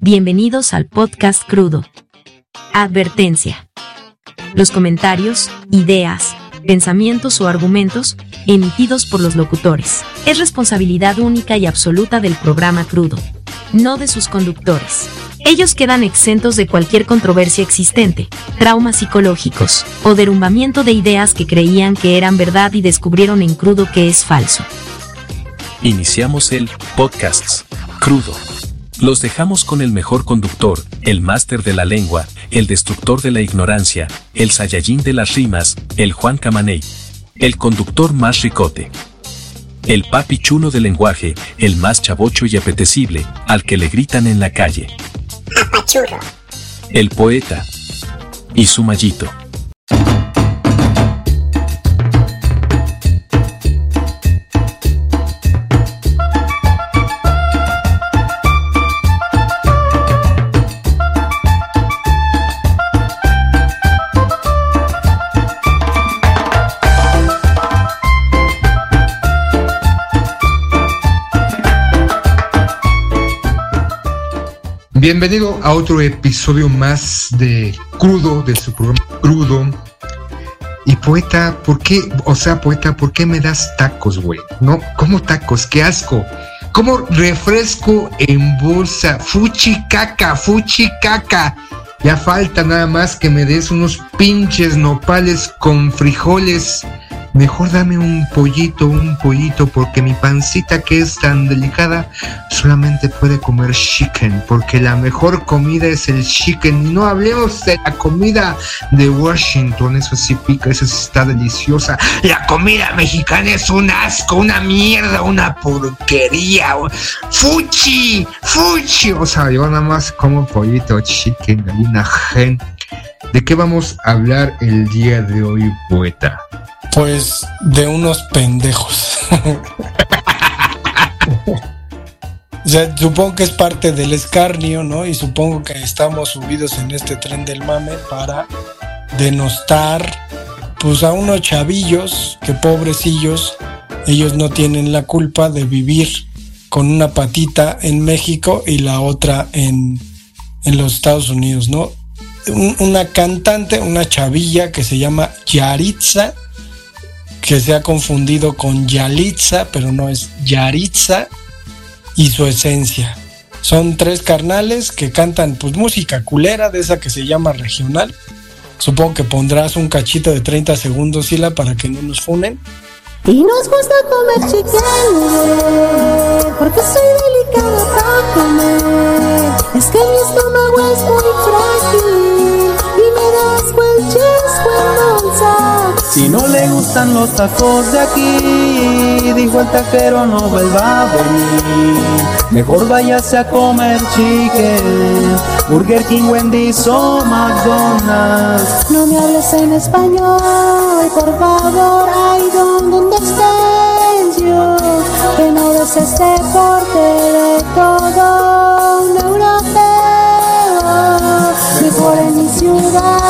Bienvenidos al podcast crudo. Advertencia. Los comentarios, ideas, pensamientos o argumentos emitidos por los locutores es responsabilidad única y absoluta del programa crudo, no de sus conductores. Ellos quedan exentos de cualquier controversia existente, traumas psicológicos o derrumbamiento de ideas que creían que eran verdad y descubrieron en crudo que es falso. Iniciamos el podcast crudo. Los dejamos con el mejor conductor, el máster de la lengua, el destructor de la ignorancia, el Saiyajin de las rimas, el Juan Camaney. El conductor más ricote. El papi chulo del lenguaje, el más chavocho y apetecible, al que le gritan en la calle. El poeta. Y su mallito. Bienvenido a otro episodio más de Crudo, de su programa Crudo. Y poeta, ¿por qué? O sea, poeta, ¿por qué me das tacos, güey? No, ¿cómo tacos? ¡Qué asco! ¿Cómo refresco en bolsa? Fuchi caca, fuchi caca. Ya falta nada más que me des unos pinches nopales con frijoles Mejor dame un pollito, un pollito, porque mi pancita que es tan delicada solamente puede comer chicken, porque la mejor comida es el chicken. No hablemos de la comida de Washington, eso sí pica, eso sí está deliciosa. La comida mexicana es un asco, una mierda, una porquería. Fuchi, fuchi. O sea, yo nada más como pollito, chicken, gallina, gen. ¿De qué vamos a hablar el día de hoy, poeta? Pues de unos pendejos. supongo que es parte del escarnio, ¿no? Y supongo que estamos subidos en este tren del mame para denostar, pues a unos chavillos, que pobrecillos, ellos no tienen la culpa de vivir con una patita en México y la otra en, en los Estados Unidos, ¿no? una cantante, una chavilla que se llama Yaritza, que se ha confundido con Yalitza, pero no es Yaritza, y su esencia. Son tres carnales que cantan pues música culera de esa que se llama regional. Supongo que pondrás un cachito de 30 segundos, Sila, para que no nos funen. Y nos gusta comer chicken, porque soy delicada para comer. Es que mi estómago es muy frágil Si no le gustan los tacos de aquí, dijo el taquero no vuelva a venir. Mejor váyase a comer chicken, Burger King, Wendy's o McDonald's. No me hables en español, por favor, ay, ¿dónde estés yo? Que no ves este porte de todo un europeo. Mejor en mi ciudad,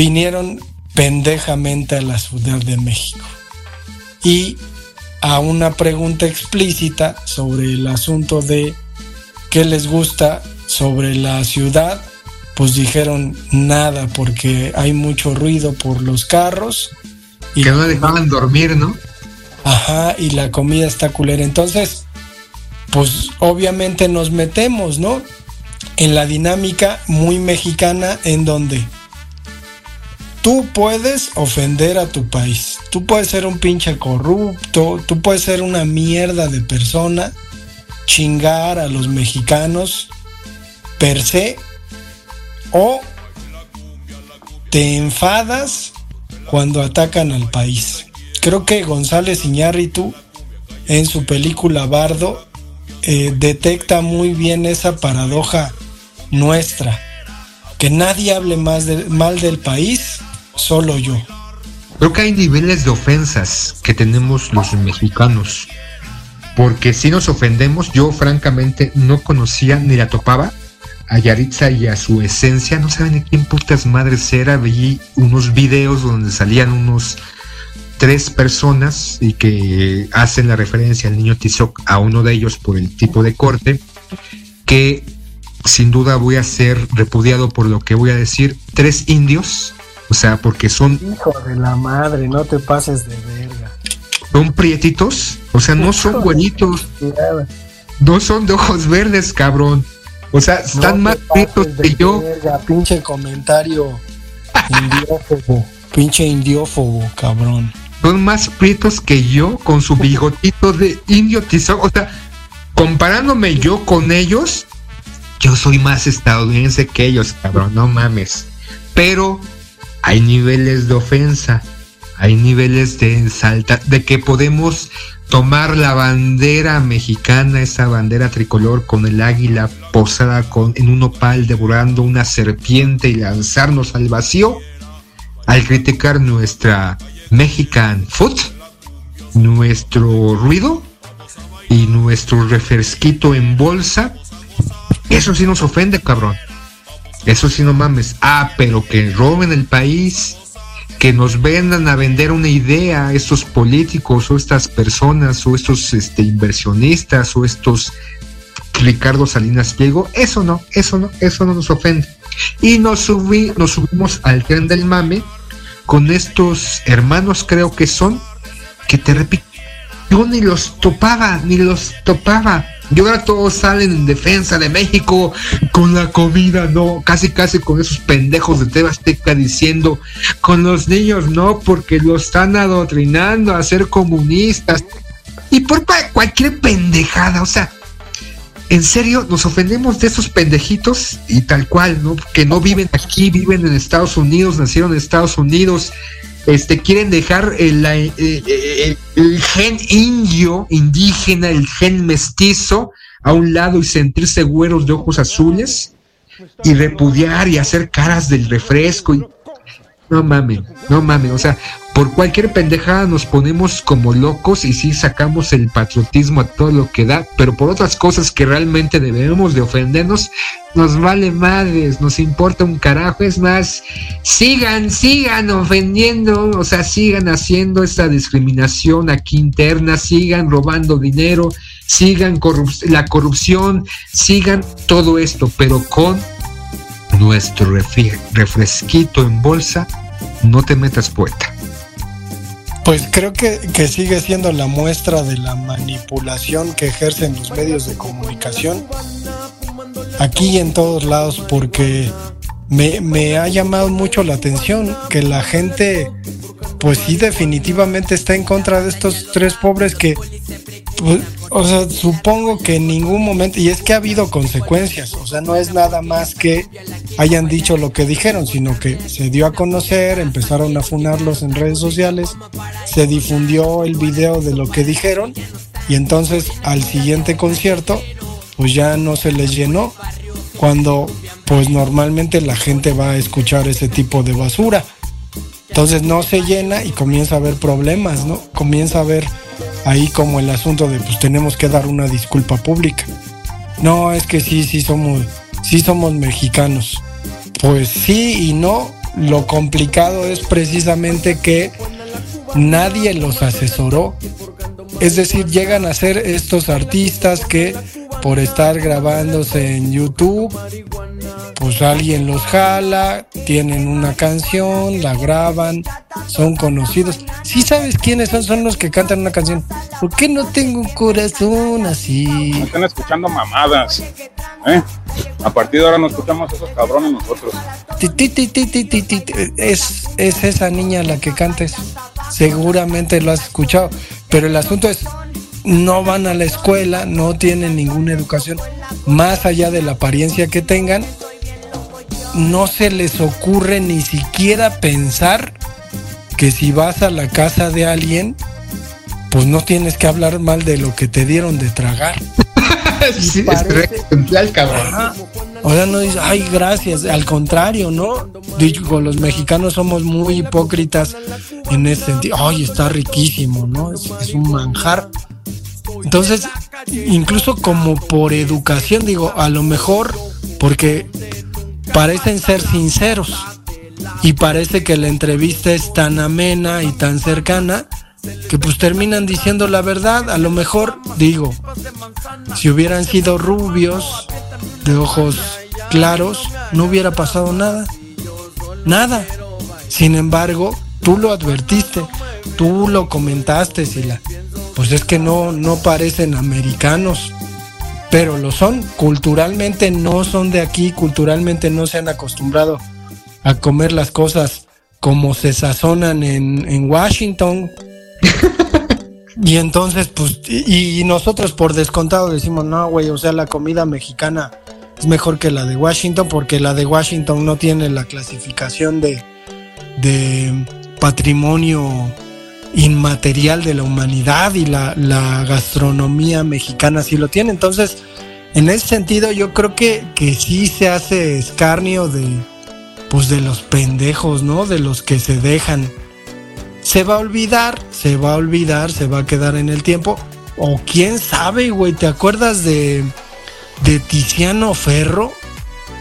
vinieron pendejamente a la Ciudad de México. Y a una pregunta explícita sobre el asunto de qué les gusta sobre la ciudad, pues dijeron nada porque hay mucho ruido por los carros. Y Que no dejaban dormir, ¿no? Ajá, y la comida está culera. Entonces, pues obviamente nos metemos, ¿no? En la dinámica muy mexicana en donde tú puedes ofender a tu país. Tú puedes ser un pinche corrupto, tú puedes ser una mierda de persona, chingar a los mexicanos per se, o te enfadas cuando atacan al país. Creo que González Iñárritu en su película Bardo eh, detecta muy bien esa paradoja nuestra, que nadie hable más mal del país, solo yo. Creo que hay niveles de ofensas que tenemos los mexicanos. Porque si nos ofendemos, yo francamente no conocía ni la topaba a Yaritza y a su esencia, no saben de quién putas madres era, vi unos videos donde salían unos tres personas y que hacen la referencia al niño Tizoc a uno de ellos por el tipo de corte, que sin duda voy a ser repudiado por lo que voy a decir, tres indios, o sea, porque son... Hijo de la madre, no te pases de verga. Son prietitos, o sea, no son buenitos, no son de ojos verdes, cabrón. O sea, están más prietos que yo. pinche comentario indiófobo, pinche indiófobo, cabrón. Son más prietos que yo con su bigotito de indio tizoc. O sea, comparándome yo con ellos, yo soy más estadounidense que ellos, cabrón, no mames. Pero hay niveles de ofensa, hay niveles de salta, de que podemos tomar la bandera mexicana, esa bandera tricolor con el águila posada con, en un opal devorando una serpiente y lanzarnos al vacío al criticar nuestra Mexican food, nuestro ruido y nuestro refresquito en bolsa. Eso sí nos ofende, cabrón. Eso sí no mames. Ah, pero que roben el país que nos vendan a vender una idea estos políticos o estas personas o estos este, inversionistas o estos Ricardo Salinas Pliego, eso no, eso no, eso no nos ofende. Y nos, subí, nos subimos al tren del mame con estos hermanos, creo que son, que te repito, yo ni los topaba, ni los topaba. Y ahora todos salen en defensa de México con la comida, no, casi casi con esos pendejos de Tebasteca diciendo, con los niños no, porque los están adoctrinando a ser comunistas. Y por cualquier pendejada, o sea, en serio, nos ofendemos de esos pendejitos y tal cual, ¿no? Que no viven aquí, viven en Estados Unidos, nacieron en Estados Unidos, este, quieren dejar el, el, gen indio, indígena, el gen mestizo a un lado y sentirse güeros de ojos azules y repudiar y hacer caras del refresco y no mames, no mames, o sea, por cualquier pendejada nos ponemos como locos y sí sacamos el patriotismo a todo lo que da, pero por otras cosas que realmente debemos de ofendernos, nos vale madres, nos importa un carajo, es más, sigan, sigan ofendiendo, o sea, sigan haciendo esta discriminación aquí interna, sigan robando dinero, sigan la corrupción, sigan todo esto, pero con nuestro refresquito en bolsa, no te metas poeta. Pues creo que, que, sigue siendo la muestra de la manipulación que ejercen los medios de comunicación aquí y en todos lados porque me, me ha llamado mucho la atención que la gente pues sí definitivamente está en contra de estos tres pobres que pues, o sea, supongo que en ningún momento, y es que ha habido consecuencias, o sea, no es nada más que hayan dicho lo que dijeron, sino que se dio a conocer, empezaron a funarlos en redes sociales, se difundió el video de lo que dijeron, y entonces al siguiente concierto, pues ya no se les llenó, cuando pues normalmente la gente va a escuchar ese tipo de basura. Entonces no se llena y comienza a haber problemas, ¿no? Comienza a haber ahí como el asunto de pues tenemos que dar una disculpa pública. No, es que sí, sí somos, sí somos mexicanos. Pues sí y no. Lo complicado es precisamente que nadie los asesoró. Es decir, llegan a ser estos artistas que por estar grabándose en YouTube, pues alguien los jala, tienen una canción, la graban, son conocidos. Si sabes quiénes son, son los que cantan una canción. ¿Por qué no tengo un corazón así? están escuchando mamadas. ¿eh? A partir de ahora no escuchamos a esos cabrones nosotros. Es, es esa niña la que canta eso. Seguramente lo has escuchado. Pero el asunto es, no van a la escuela, no tienen ninguna educación, más allá de la apariencia que tengan, no se les ocurre ni siquiera pensar que si vas a la casa de alguien, pues no tienes que hablar mal de lo que te dieron de tragar. sí, es cabrón. O sea, no dices, ay, gracias. Al contrario, ¿no? Digo, los mexicanos somos muy hipócritas en ese sentido. Ay, está riquísimo, ¿no? es un manjar. Entonces, incluso como por educación, digo, a lo mejor porque parecen ser sinceros y parece que la entrevista es tan amena y tan cercana que pues terminan diciendo la verdad. A lo mejor, digo, si hubieran sido rubios, de ojos claros, no hubiera pasado nada. Nada. Sin embargo, tú lo advertiste, tú lo comentaste, Sila. Pues es que no, no parecen americanos, pero lo son. Culturalmente no son de aquí, culturalmente no se han acostumbrado a comer las cosas como se sazonan en, en Washington. y entonces, pues, y, y, nosotros por descontado decimos, no, güey, o sea, la comida mexicana es mejor que la de Washington porque la de Washington no tiene la clasificación de, de patrimonio inmaterial de la humanidad y la, la, gastronomía mexicana sí lo tiene. Entonces, en ese sentido, yo creo que, que sí se hace escarnio de, pues de los pendejos, ¿no? De los que se dejan. Se va a olvidar, se va a olvidar, se va a quedar en el tiempo. O quién sabe, güey, ¿te acuerdas de, de Tiziano Ferro?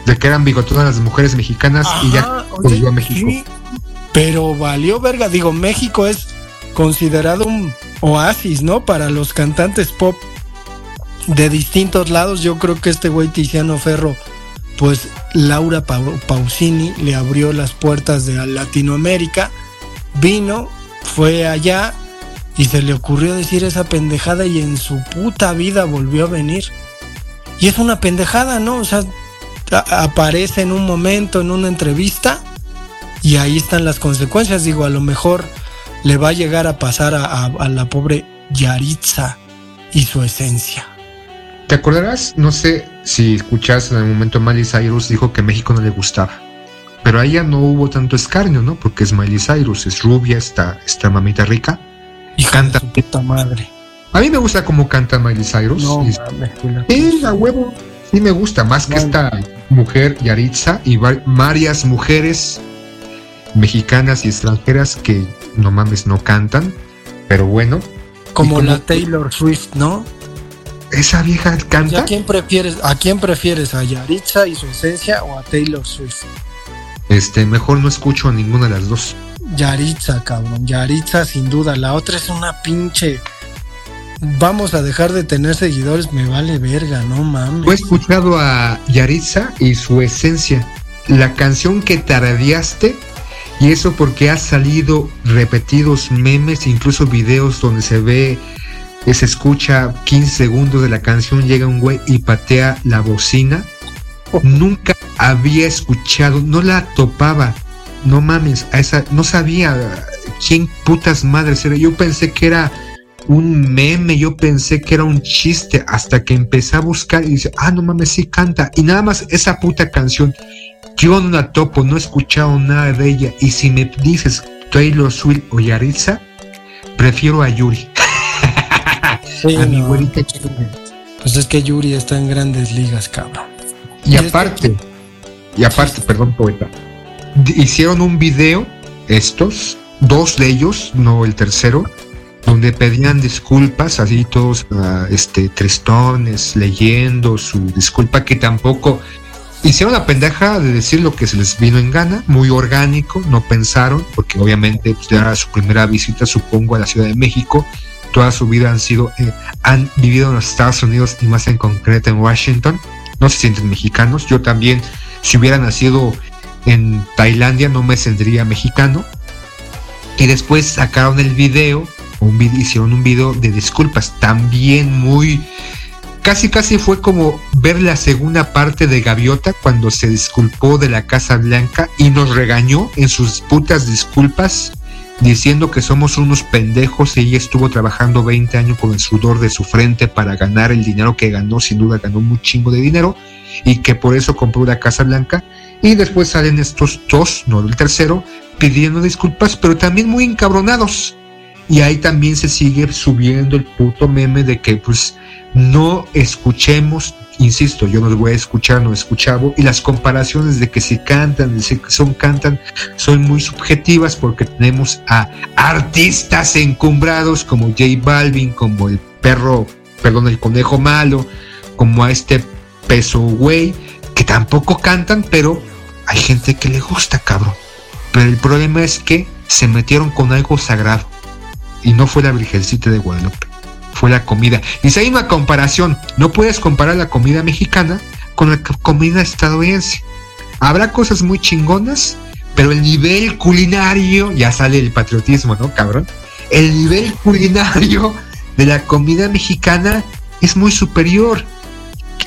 De que eran bigotudas las mujeres mexicanas Ajá, y ya volvió a México. Sí, pero valió verga. Digo, México es considerado un oasis, ¿no? Para los cantantes pop de distintos lados. Yo creo que este güey Tiziano Ferro, pues Laura Pausini le abrió las puertas de Latinoamérica. Vino, fue allá y se le ocurrió decir esa pendejada y en su puta vida volvió a venir. Y es una pendejada, ¿no? O sea, aparece en un momento, en una entrevista, y ahí están las consecuencias. Digo, a lo mejor le va a llegar a pasar a, a, a la pobre Yaritza y su esencia. ¿Te acordarás? No sé si escuchaste en el momento Miley Cyrus dijo que México no le gustaba. Pero a ella no hubo tanto escarnio, ¿no? Porque es Miley Cyrus, es rubia, está, está mamita rica. Y canta. puta madre. A mí me gusta cómo canta Miley Cyrus. No, y, mames, sí, a huevo. Sí me gusta, más que esta mujer Yaritza y varias mujeres mexicanas y extranjeras que no mames no cantan, pero bueno. Como, como la Taylor Swift, ¿no? Esa vieja canta. ¿A quién prefieres? ¿A quién prefieres? ¿A Yaritza y su esencia o a Taylor Swift? Este, mejor no escucho a ninguna de las dos. Yaritza, cabrón. Yaritza, sin duda. La otra es una pinche. Vamos a dejar de tener seguidores, me vale verga, no mames. Yo he escuchado a Yaritza y su esencia. La canción que taradeaste y eso porque ha salido repetidos memes, incluso videos donde se ve, se escucha 15 segundos de la canción, llega un güey y patea la bocina. Nunca había escuchado, no la topaba. No mames, a esa, no sabía quién putas madres era. Yo pensé que era un meme, yo pensé que era un chiste, hasta que empecé a buscar y dice, ah, no mames, sí canta. Y nada más esa puta canción yo no la topo, no he escuchado nada de ella. Y si me dices Taylor Swift o Yaritza, prefiero a Yuri. Sí, a no. mi güerita Pues es que Yuri está en grandes ligas, cabrón. Y, aparte, y aparte, perdón, poeta, hicieron un video, estos, dos de ellos, no el tercero, donde pedían disculpas, así todos uh, este, tristones, leyendo su disculpa, que tampoco hicieron la pendeja de decir lo que se les vino en gana, muy orgánico, no pensaron, porque obviamente pues, era su primera visita, supongo, a la Ciudad de México. Toda su vida han sido, eh, han vivido en los Estados Unidos y más en concreto en Washington. No se sienten mexicanos. Yo también, si hubiera nacido en Tailandia, no me sentiría mexicano. Y después sacaron el video, un video hicieron un video de disculpas, también muy casi casi fue como ver la segunda parte de Gaviota cuando se disculpó de la Casa Blanca y nos regañó en sus putas disculpas diciendo que somos unos pendejos y ella estuvo trabajando 20 años con el sudor de su frente para ganar el dinero que ganó, sin duda ganó un chingo de dinero y que por eso compró la Casa Blanca. Y después salen estos dos, no el tercero, pidiendo disculpas pero también muy encabronados. Y ahí también se sigue subiendo el puto meme de que pues no escuchemos, insisto, yo no voy a escuchar, no escuchaba, y las comparaciones de que si cantan, de si son cantan, son muy subjetivas porque tenemos a artistas encumbrados como J Balvin, como el perro, perdón, el conejo malo, como a este peso güey, que tampoco cantan, pero hay gente que le gusta, cabrón. Pero el problema es que se metieron con algo sagrado. Y no fue la Virgencita de Guadalupe, fue la comida. Y si hay una comparación, no puedes comparar la comida mexicana con la comida estadounidense. Habrá cosas muy chingonas, pero el nivel culinario, ya sale el patriotismo, ¿no, cabrón? El nivel culinario de la comida mexicana es muy superior.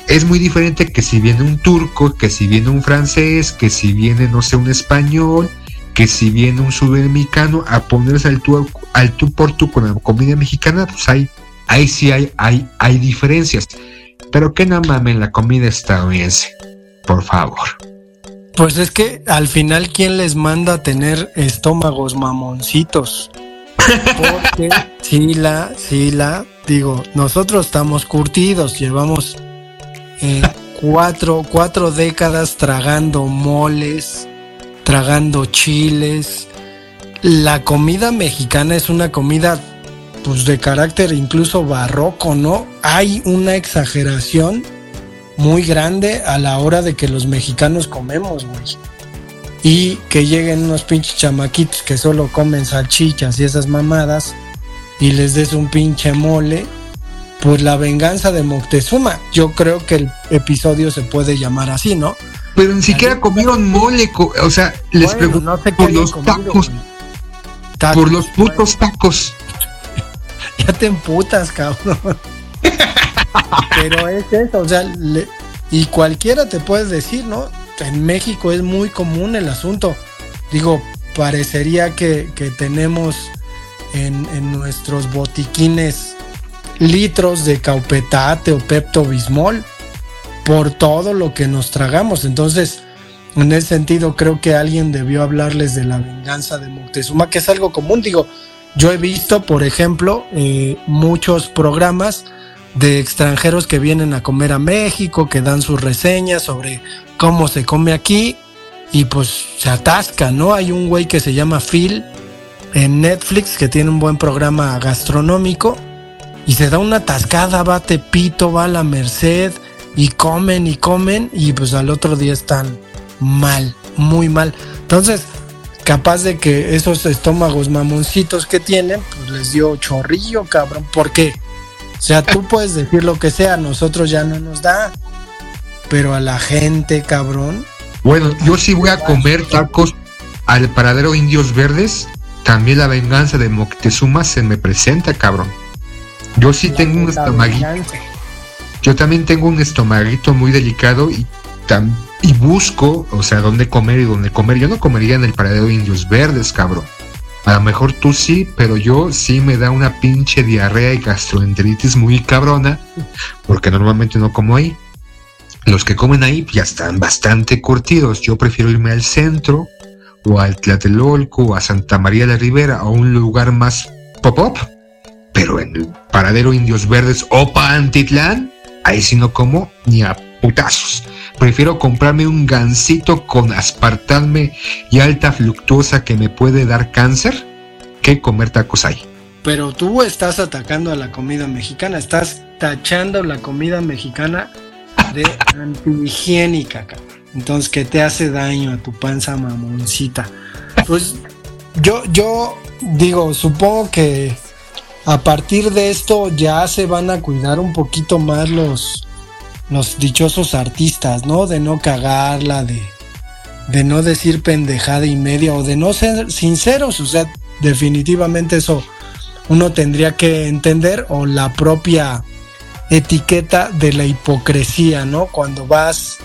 Es muy diferente que si viene un turco, que si viene un francés, que si viene, no sé, un español, que si viene un sudamericano a ponerse al tú, al tú por tú con la comida mexicana, pues hay, ahí sí hay, hay, hay diferencias. Pero que no mamen la comida estadounidense, por favor. Pues es que al final, ¿quién les manda a tener estómagos mamoncitos? Porque sí la, sí la, digo, nosotros estamos curtidos, llevamos eh, cuatro, cuatro décadas tragando moles, tragando chiles. La comida mexicana es una comida pues de carácter incluso barroco, ¿no? Hay una exageración muy grande a la hora de que los mexicanos comemos, güey. Y que lleguen unos pinches chamaquitos que solo comen salchichas y esas mamadas y les des un pinche mole. Pues la venganza de Moctezuma. Yo creo que el episodio se puede llamar así, ¿no? Pero ni siquiera comieron mole, o sea, les pregunto por los tacos. Por los putos tacos. ya te emputas, cabrón. Pero es eso, o sea, y cualquiera te puede decir, ¿no? En México es muy común el asunto. Digo, parecería que, tenemos en, en, nuestros botiquines litros de caupetate o pepto bismol por todo lo que nos tragamos. Entonces, en ese sentido, creo que alguien debió hablarles de la venganza de Moctezuma, que es algo común. Digo, yo he visto, por ejemplo, eh, muchos programas de extranjeros que vienen a comer a México, que dan sus reseñas sobre cómo se come aquí y pues se atasca, ¿no? Hay un güey que se llama Phil en Netflix que tiene un buen programa gastronómico y se da una atascada, va a Tepito, va a la Merced y comen y comen y pues al otro día están mal, muy mal. Entonces, capaz de que esos estómagos mamoncitos que tienen, pues les dio chorrillo, cabrón. ¿Por qué? O sea, tú puedes decir lo que sea, a nosotros ya no nos da. Pero a la gente, cabrón. Bueno, yo sí voy a comer tacos al paradero Indios Verdes. También la venganza de Moctezuma se me presenta, cabrón. Yo sí tengo un estomaguito. Yo también tengo un estomaguito muy delicado y, y busco, o sea, dónde comer y dónde comer. Yo no comería en el paradero Indios Verdes, cabrón. A lo mejor tú sí, pero yo sí me da una pinche diarrea y gastroenteritis muy cabrona, porque normalmente no como ahí. Los que comen ahí ya están bastante curtidos. Yo prefiero irme al centro, o al Tlatelolco, o a Santa María de la Ribera, a un lugar más pop-up. Pero en el paradero Indios Verdes o Pantitlán, ahí sí no como ni a putazos. Prefiero comprarme un gansito con aspartame y alta fluctuosa que me puede dar cáncer que comer tacos ahí. Pero tú estás atacando a la comida mexicana, estás tachando la comida mexicana de antihigiénica, Entonces, que te hace daño a tu panza mamoncita. Pues yo, yo digo, supongo que a partir de esto ya se van a cuidar un poquito más los, los dichosos artistas, ¿no? De no cagarla, de, de no decir pendejada y media o de no ser sinceros. O sea, definitivamente eso uno tendría que entender o la propia etiqueta de la hipocresía, ¿no? Cuando vas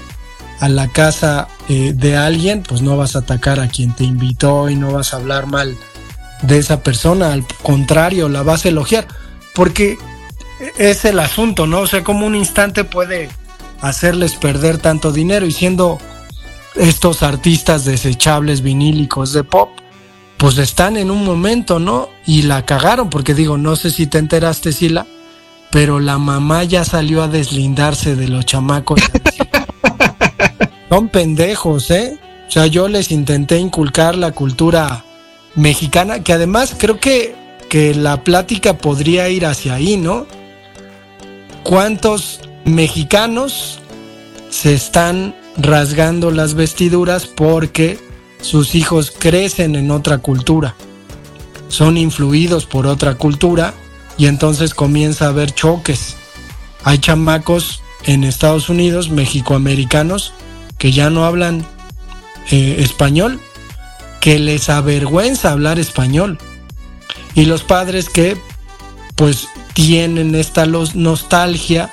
a la casa eh, de alguien, pues no vas a atacar a quien te invitó y no vas a hablar mal de esa persona, al contrario, la vas a elogiar, porque es el asunto, ¿no? O sea, como un instante puede hacerles perder tanto dinero y siendo estos artistas desechables vinílicos de pop, pues están en un momento, ¿no? Y la cagaron, porque digo, no sé si te enteraste, Sila, pero la mamá ya salió a deslindarse de los chamacos. Son pendejos, ¿eh? O sea, yo les intenté inculcar la cultura mexicana, que además creo que, que la plática podría ir hacia ahí, ¿no? ¿Cuántos mexicanos se están rasgando las vestiduras porque sus hijos crecen en otra cultura, son influidos por otra cultura y entonces comienza a haber choques. Hay chamacos en Estados Unidos, mexicoamericanos, que ya no hablan eh, español, que les avergüenza hablar español. Y los padres que pues tienen esta nostalgia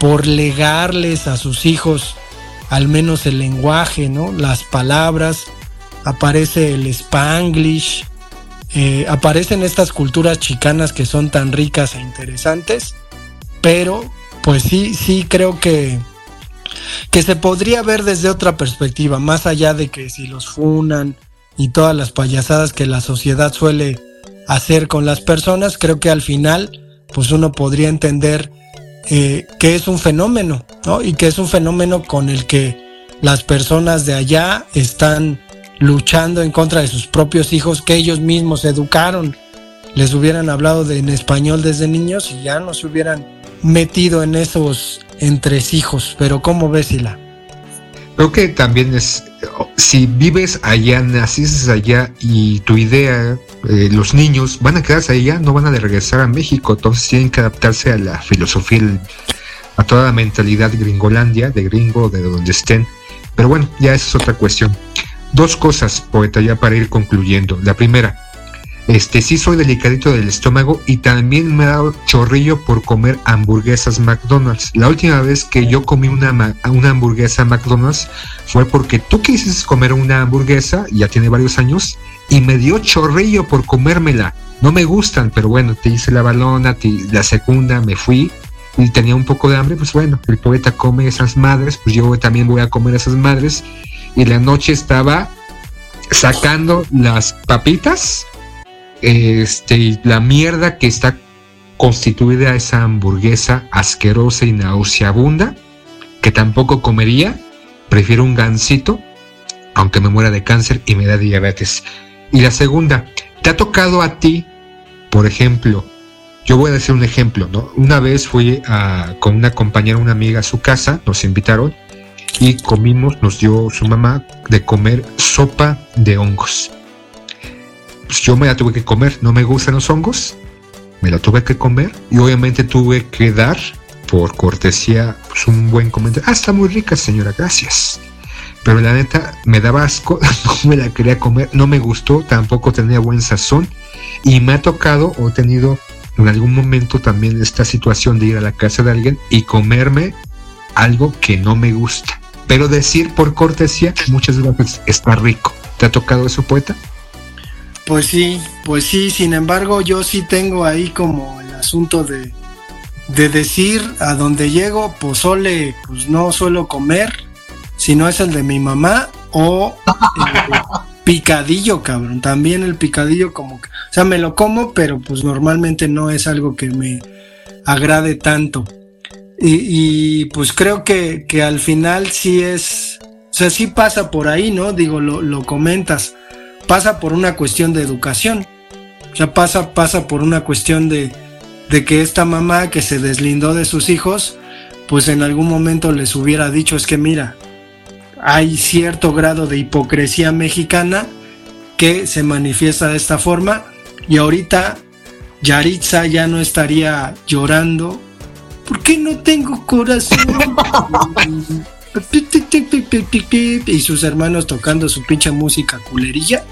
por legarles a sus hijos al menos el lenguaje, ¿no? Las palabras, aparece el spanglish, eh, aparecen estas culturas chicanas que son tan ricas e interesantes, pero pues sí, sí creo que, que se podría ver desde otra perspectiva, más allá de que si los funan y todas las payasadas que la sociedad suele hacer con las personas, creo que al final pues uno podría entender eh, que es un fenómeno, ¿no? Y que es un fenómeno con el que las personas de allá están luchando en contra de sus propios hijos que ellos mismos educaron. Les hubieran hablado de, en español desde niños y ya no se hubieran metido en esos entresijos. Pero ¿cómo ves, Ila? Creo que también es, si vives allá, naciste allá y tu idea, eh, los niños van a quedarse allá, no van a regresar a México, entonces tienen que adaptarse a la filosofía, a toda la mentalidad gringolandia, de gringo, de donde estén. Pero bueno, ya esa es otra cuestión. Dos cosas, poeta, ya para ir concluyendo. La primera, este sí soy delicadito del estómago y también me ha dado chorrillo por comer hamburguesas McDonald's. La última vez que yo comí una, una hamburguesa McDonald's fue porque tú quisiste comer una hamburguesa, ya tiene varios años, y me dio chorrillo por comérmela. No me gustan, pero bueno, te hice la balona, la segunda, me fui y tenía un poco de hambre, pues bueno, el poeta come esas madres, pues yo también voy a comer esas madres y la noche estaba sacando las papitas este, la mierda que está constituida esa hamburguesa asquerosa y nauseabunda, que tampoco comería, prefiero un gansito, aunque me muera de cáncer y me da diabetes. Y la segunda, ¿te ha tocado a ti, por ejemplo, yo voy a decir un ejemplo, ¿no? Una vez fui con una compañera, una amiga a su casa, nos invitaron y comimos, nos dio su mamá de comer sopa de hongos. Pues yo me la tuve que comer, no me gustan los hongos, me la tuve que comer y obviamente tuve que dar por cortesía pues, un buen comentario. Ah, está muy rica señora, gracias. Pero la neta me daba asco, no me la quería comer, no me gustó, tampoco tenía buen sazón y me ha tocado o he tenido en algún momento también esta situación de ir a la casa de alguien y comerme algo que no me gusta pero decir por cortesía muchas veces está rico. ¿Te ha tocado eso, poeta? Pues sí, pues sí, sin embargo yo sí tengo ahí como el asunto de, de decir a donde llego, pozole, pues no suelo comer, si no es el de mi mamá o el picadillo, cabrón. También el picadillo como que, o sea, me lo como, pero pues normalmente no es algo que me agrade tanto. Y, pues creo que, que, al final sí es, o sea, sí pasa por ahí, ¿no? Digo, lo, lo comentas, pasa por una cuestión de educación, o sea, pasa, pasa por una cuestión de, de que esta mamá que se deslindó de sus hijos, pues en algún momento les hubiera dicho, es que mira, hay cierto grado de hipocresía mexicana que se manifiesta de esta forma y ahorita Yaritza ya no estaría llorando ¿por qué no tengo corazón? y sus hermanos tocando su pinche música culerilla.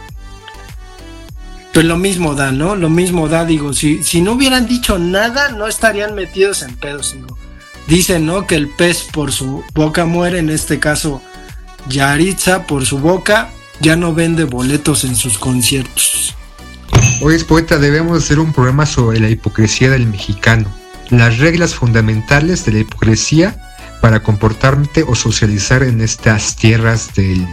Pues lo mismo da, ¿no? Lo mismo da, digo, si, si no hubieran dicho nada, no estarían metidos en pedos, digo. Dicen, ¿no? Que el pez por su boca muere, en este caso, Yaritza por su boca ya no vende boletos en sus conciertos. Oye, poeta, debemos hacer un programa sobre la hipocresía del mexicano las reglas fundamentales de la hipocresía para comportarte o socializar en estas tierras del,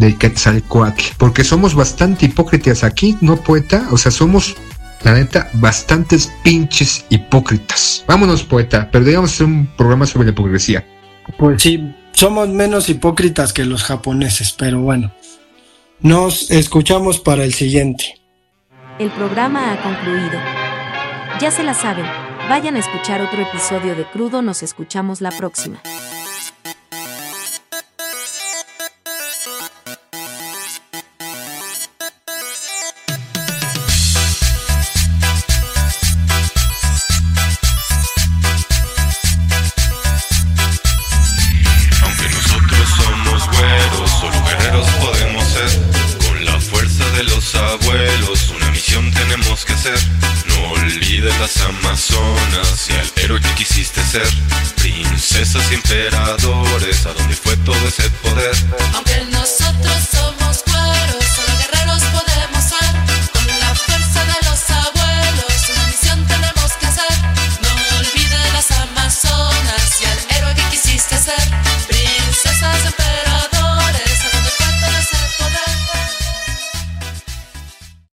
del Quetzalcoatl. Porque somos bastante hipócritas aquí, ¿no, poeta? O sea, somos, la neta, bastantes pinches hipócritas. Vámonos, poeta, pero debemos hacer un programa sobre la hipocresía. Pues sí, somos menos hipócritas que los japoneses, pero bueno. Nos escuchamos para el siguiente. El programa ha concluido. Ya se la saben Vayan a escuchar otro episodio de Crudo, nos escuchamos la próxima.